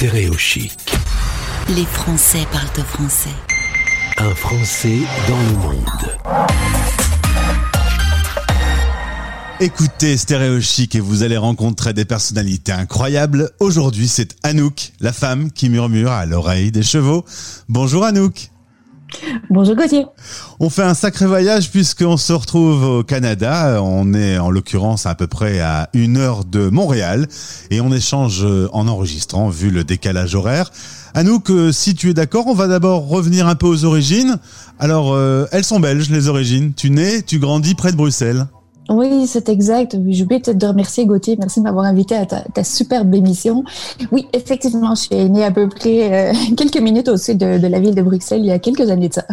Stéréo Chic. Les Français parlent français. Un Français dans le monde. Écoutez Stéréo Chic et vous allez rencontrer des personnalités incroyables. Aujourd'hui, c'est Anouk, la femme qui murmure à l'oreille des chevaux. Bonjour Anouk. Bonjour Gauthier. On fait un sacré voyage puisqu'on se retrouve au Canada. On est en l'occurrence à peu près à une heure de Montréal et on échange en enregistrant vu le décalage horaire. Anouk, euh, si tu es d'accord, on va d'abord revenir un peu aux origines. Alors, euh, elles sont belges les origines. Tu nais, tu grandis près de Bruxelles. Oui, c'est exact. J'ai oublié peut-être de remercier Gauthier. Merci de m'avoir invité à ta, superbe émission. Oui, effectivement, je suis née à peu près euh, quelques minutes au sud de, la ville de Bruxelles il y a quelques années de ça.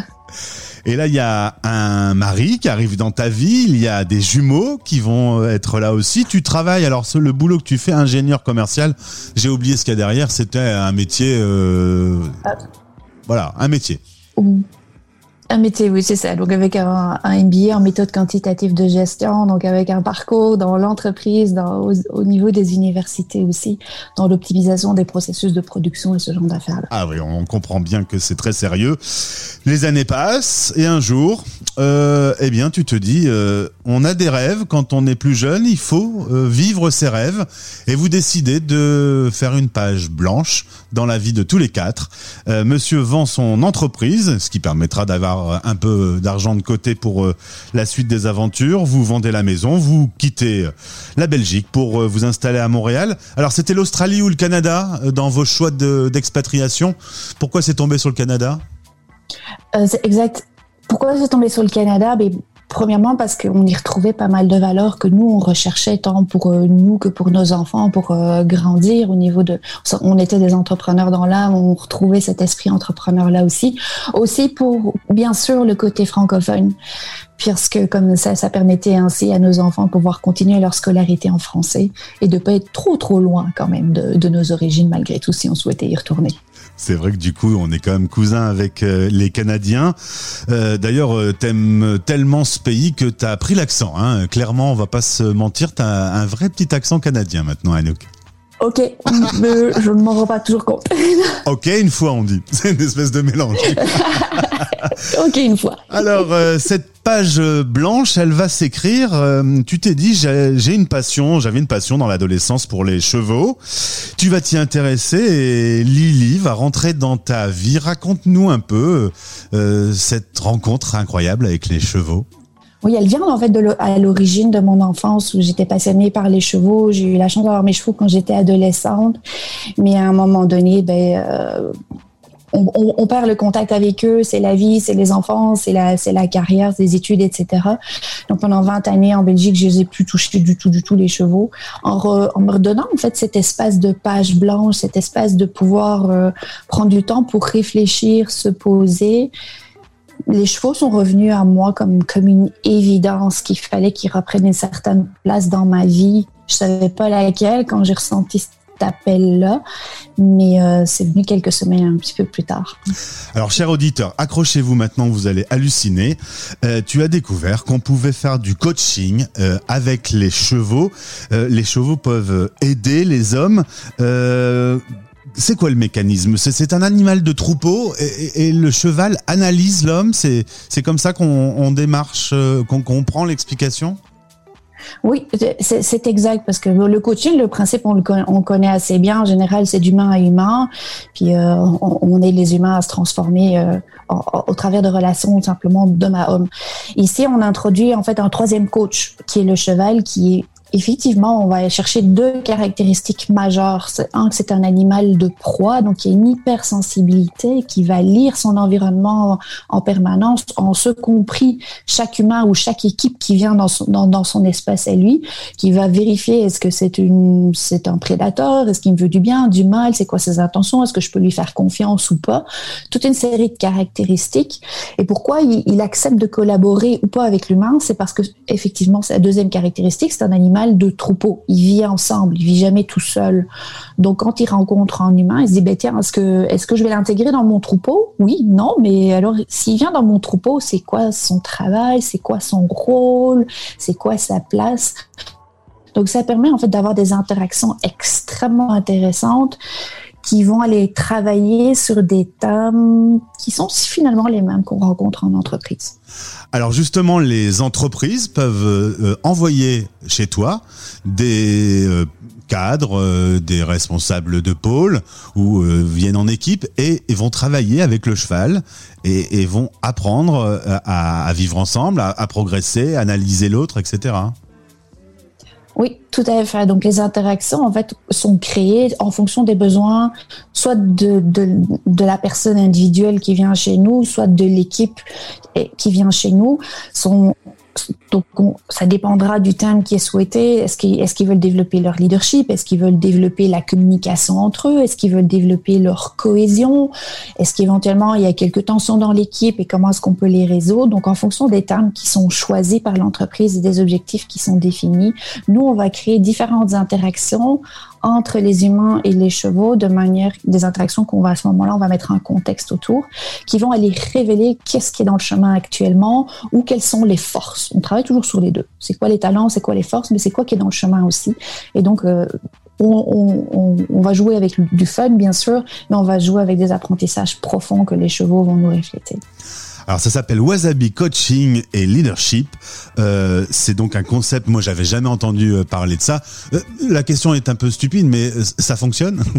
Et là, il y a un mari qui arrive dans ta vie, il y a des jumeaux qui vont être là aussi. Tu travailles, alors le boulot que tu fais, ingénieur commercial, j'ai oublié ce qu'il y a derrière, c'était un métier... Euh, ah. Voilà, un métier. Un métier, oui, c'est ça. Donc avec un, MBA en méthode quantitative de gestion, donc avec un parcours dans l'entreprise, au, au, niveau des universités aussi, dans l'optimisation des processus de production et ce genre d'affaires-là. Ah oui, on comprend bien que c'est très sérieux. Les années passent et un jour, euh, eh bien, tu te dis, euh, on a des rêves quand on est plus jeune, il faut euh, vivre ses rêves et vous décidez de faire une page blanche dans la vie de tous les quatre. Monsieur vend son entreprise, ce qui permettra d'avoir euh, un peu d'argent de côté pour euh, la suite des aventures. Vous vendez la maison, vous quittez euh, la Belgique pour vous installer à Montréal. Alors c'était l'Australie ou le Canada dans vos choix d'expatriation? Pourquoi c'est tombé sur le Canada? C'est exact. Pourquoi c'est tombé sur le Canada? Ben, Premièrement, parce qu'on y retrouvait pas mal de valeurs que nous, on recherchait tant pour euh, nous que pour nos enfants, pour euh, grandir au niveau de... On était des entrepreneurs dans l'âme, on retrouvait cet esprit entrepreneur là aussi. Aussi pour, bien sûr, le côté francophone puisque comme ça, ça permettait ainsi à nos enfants de pouvoir continuer leur scolarité en français et de pas être trop trop loin quand même de, de nos origines malgré tout si on souhaitait y retourner. C'est vrai que du coup, on est quand même cousins avec euh, les Canadiens. Euh, D'ailleurs, euh, t'aimes tellement ce pays que t'as pris l'accent. Hein. Clairement, on va pas se mentir, t'as un vrai petit accent canadien maintenant, Anouk. Ok, mais je ne m'en rends pas toujours compte. ok, une fois on dit. C'est une espèce de mélange. ok, une fois. Alors, euh, cette page blanche, elle va s'écrire. Euh, tu t'es dit, j'ai une passion, j'avais une passion dans l'adolescence pour les chevaux. Tu vas t'y intéresser et Lily va rentrer dans ta vie. Raconte-nous un peu euh, cette rencontre incroyable avec les chevaux. Oui, elle vient en fait de à l'origine de mon enfance où j'étais passionnée par les chevaux. J'ai eu la chance d'avoir mes chevaux quand j'étais adolescente, mais à un moment donné, ben, euh, on, on, perd le contact avec eux. C'est la vie, c'est les enfants, c'est la, c'est la carrière, c'est les études, etc. Donc pendant 20 années en Belgique, je les ai plus touchés du tout, du tout les chevaux. En, en me redonnant en fait cet espace de page blanche, cet espace de pouvoir euh, prendre du temps pour réfléchir, se poser les chevaux sont revenus à moi comme, comme une évidence qu'il fallait qu'ils reprennent une certaine place dans ma vie. Je savais pas laquelle quand j'ai ressenti cet appel-là, mais euh, c'est venu quelques semaines un petit peu plus tard. Alors, cher auditeur, accrochez-vous maintenant, vous allez halluciner. Euh, tu as découvert qu'on pouvait faire du coaching euh, avec les chevaux. les chevaux peuvent aider les hommes c'est quoi le mécanisme? C'est un animal de troupeau et, le cheval analyse l'homme? C'est comme ça qu'on démarche, euh, qu'on comprend l'explication? Oui, c'est exact parce que le coaching, le principe, on le on connaît assez bien. En général, c'est d'humain à humain. Puis euh, on, aide les humains à se transformer euh, au travers de relations simplement d'homme à homme. Ici, on introduit en fait un troisième coach qui est le cheval, qui est effectivement, on va chercher deux caractéristiques majeures. Un, c'est un animal de proie, donc il y a une hypersensibilité qui va lire son environnement en permanence, en ce compris chaque humain ou chaque équipe qui vient dans son, dans, son espace à lui, qui va vérifier est-ce que c'est une, c'est un prédateur, est-ce qu'il me veut du bien, du mal, c'est quoi ses intentions, est-ce que je peux lui faire confiance ou pas. Toute une série de caractéristiques. Et pourquoi il, il accepte de collaborer ou pas avec l'humain, c'est parce que effectivement, c'est la deuxième caractéristique, c'est un animal de troupeau. Il vit ensemble, il vit jamais tout seul. Donc quand il rencontre un humain, il se dit ben tiens, est-ce que est-ce que je vais l'intégrer dans mon troupeau? Oui, non, mais alors s'il vient dans mon troupeau, c'est quoi son travail? C'est quoi son rôle? C'est quoi sa place? Donc ça permet en fait d'avoir des interactions extrêmement intéressantes qui vont aller travailler sur des thèmes qui sont finalement les mêmes qu'on rencontre en entreprise. Alors justement, les entreprises peuvent euh, envoyer chez toi des euh, cadres, euh, des responsables de pôle ou viennent en équipe et, vont travailler avec le cheval et, vont apprendre à, vivre ensemble, à, à progresser, analyser l'autre, etc. Oui, tout à fait. Donc les interactions en fait sont créées en fonction des besoins, soit de, de, la personne individuelle qui vient chez nous, soit de l'équipe qui vient chez nous. Sont donc, ça dépendra du thème qui est souhaité. Est-ce qu'ils est qu'ils veulent développer leur leadership? Est-ce qu'ils veulent développer la communication entre eux? Est-ce qu'ils veulent développer leur cohésion? Est-ce qu'éventuellement il y a quelques tensions dans l'équipe et comment est-ce qu'on peut les résoudre? Donc, en fonction des termes qui sont choisis par l'entreprise et des objectifs qui sont définis, nous, on va créer différentes interactions entre les humains et les chevaux de manière des interactions qu'on va à ce moment-là, on va mettre un contexte autour, qui vont aller révéler qu'est-ce qui est dans le chemin actuellement ou quelles sont les forces. On travaille toujours sur les deux. C'est quoi les talents, c'est quoi les forces, mais c'est quoi qui est dans le chemin aussi. Et donc, euh, on, on, va jouer avec du fun, bien sûr, mais on va jouer avec des apprentissages profonds que les chevaux vont nous refléter. Alors ça s'appelle Wasabi Coaching et Leadership. Euh, c'est donc un concept, moi j'avais jamais entendu euh, parler de ça. Euh, la question est un peu stupide, mais ça fonctionne?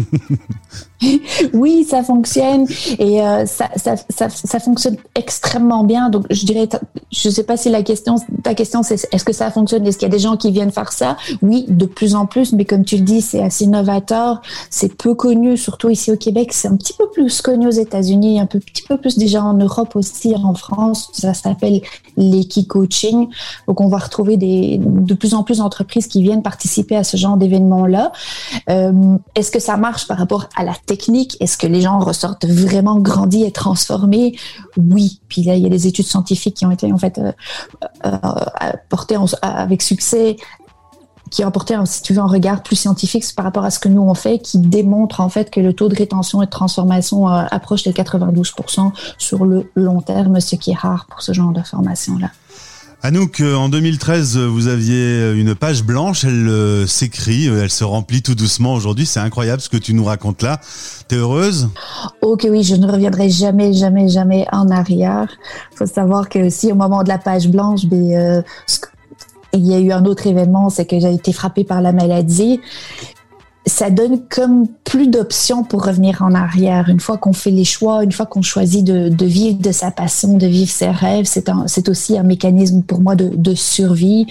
Oui, ça fonctionne et ça, fonctionne extrêmement bien. Donc je dirais, je sais pas si la question, ta question c'est est-ce que ça fonctionne? Est-ce qu'il y a des gens qui viennent faire ça? Oui, de plus en plus, mais comme tu le dis, c'est assez novateur, c'est peu connu, surtout ici au Québec. C'est un petit peu plus connu aux États-Unis, un petit peu plus déjà en Europe aussi en France, ça s'appelle l'équi-coaching. Donc, on va retrouver des, de plus en plus d'entreprises qui viennent participer à ce genre d'événements-là. Euh, est-ce que ça marche par rapport à la technique? Est-ce que les gens ressortent vraiment grandis et transformés? Oui. Puis là, il y a des études scientifiques qui ont été en fait euh, euh, portées avec succès qui a apporté, si tu veux, un regard plus scientifique par rapport à ce que nous on fait, qui démontre en fait que le taux de rétention et de transformation euh, approche les 92 sur le long terme, ce qui est rare pour ce genre de formation-là. Anouk, euh, en 2013, vous aviez une page blanche, elle euh, s'écrit, elle se remplit tout doucement aujourd'hui. C'est incroyable ce que tu nous racontes là. T'es heureuse? Ok, oui, je ne reviendrai jamais, jamais, jamais en arrière. Il faut savoir que si au moment de la page blanche, il y a eu un autre événement, c'est que j'ai été frappée par la maladie. Ça donne comme plus d'options pour revenir en arrière. Une fois qu'on fait les choix, une fois qu'on choisit de, de, vivre de sa passion, de vivre ses rêves, c'est aussi un mécanisme pour moi de, de, survie.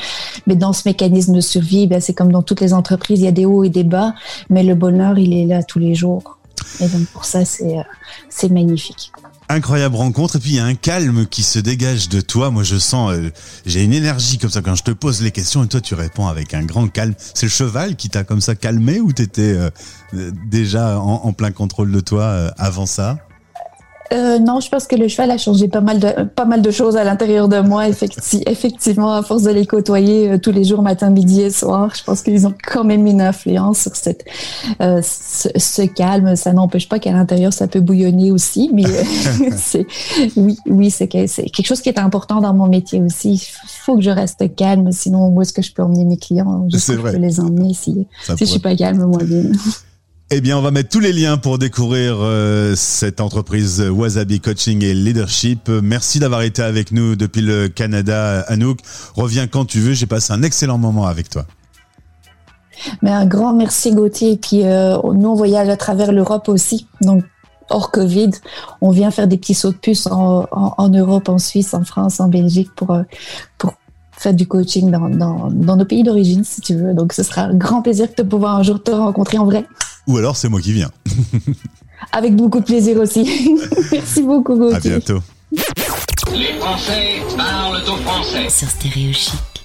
Mais dans ce mécanisme de survie, ben c'est comme dans toutes les entreprises, il y a des hauts et des bas, mais le bonheur, il est là tous les jours. Et donc pour ça, c'est euh, magnifique. Incroyable rencontre et puis il y a un calme qui se dégage de toi. Moi je sens, euh, j'ai une énergie comme ça quand je te pose les questions et toi tu réponds avec un grand calme. C'est le cheval qui t'a comme ça calmé ou t'étais euh, déjà en, plein contrôle de toi euh, avant ça? Euh, non, je pense que le cheval a changé pas mal de, pas mal de choses à l'intérieur de moi. effectivement, à force de les côtoyer euh, tous les jours, matin, midi et soir, je pense qu'ils ont quand même une influence sur cette, euh, ce, calme. Ça n'empêche pas qu'à l'intérieur, ça peut bouillonner aussi, mais c'est, oui, oui, c'est quelque chose qui est important dans mon métier aussi. Il faut que je reste calme, sinon où est-ce que je peux emmener mes clients? Je peux les emmener si, si je suis pas calme moi-même. Eh bien, on va mettre tous les liens pour découvrir euh, cette entreprise Wasabi Coaching et Leadership. Merci d'avoir été avec nous depuis le Canada, Anouk. Reviens quand tu veux. J'ai passé un excellent moment avec toi. Mais un grand merci Gauthier. Et puis euh, nous, on voyage à travers l'Europe aussi. Donc hors Covid, on vient faire des petits sauts de puce en, Europe, en Suisse, en France, en Belgique pour, euh, faire du coaching dans, dans, dans nos pays d'origine, si tu veux. Donc ce sera un grand plaisir de pouvoir un jour te rencontrer en vrai. Ou alors c'est moi qui viens. Avec beaucoup de plaisir aussi. Merci beaucoup, Gauthier. À bientôt. Les Français parlent au français. Sur Stéréo Chic.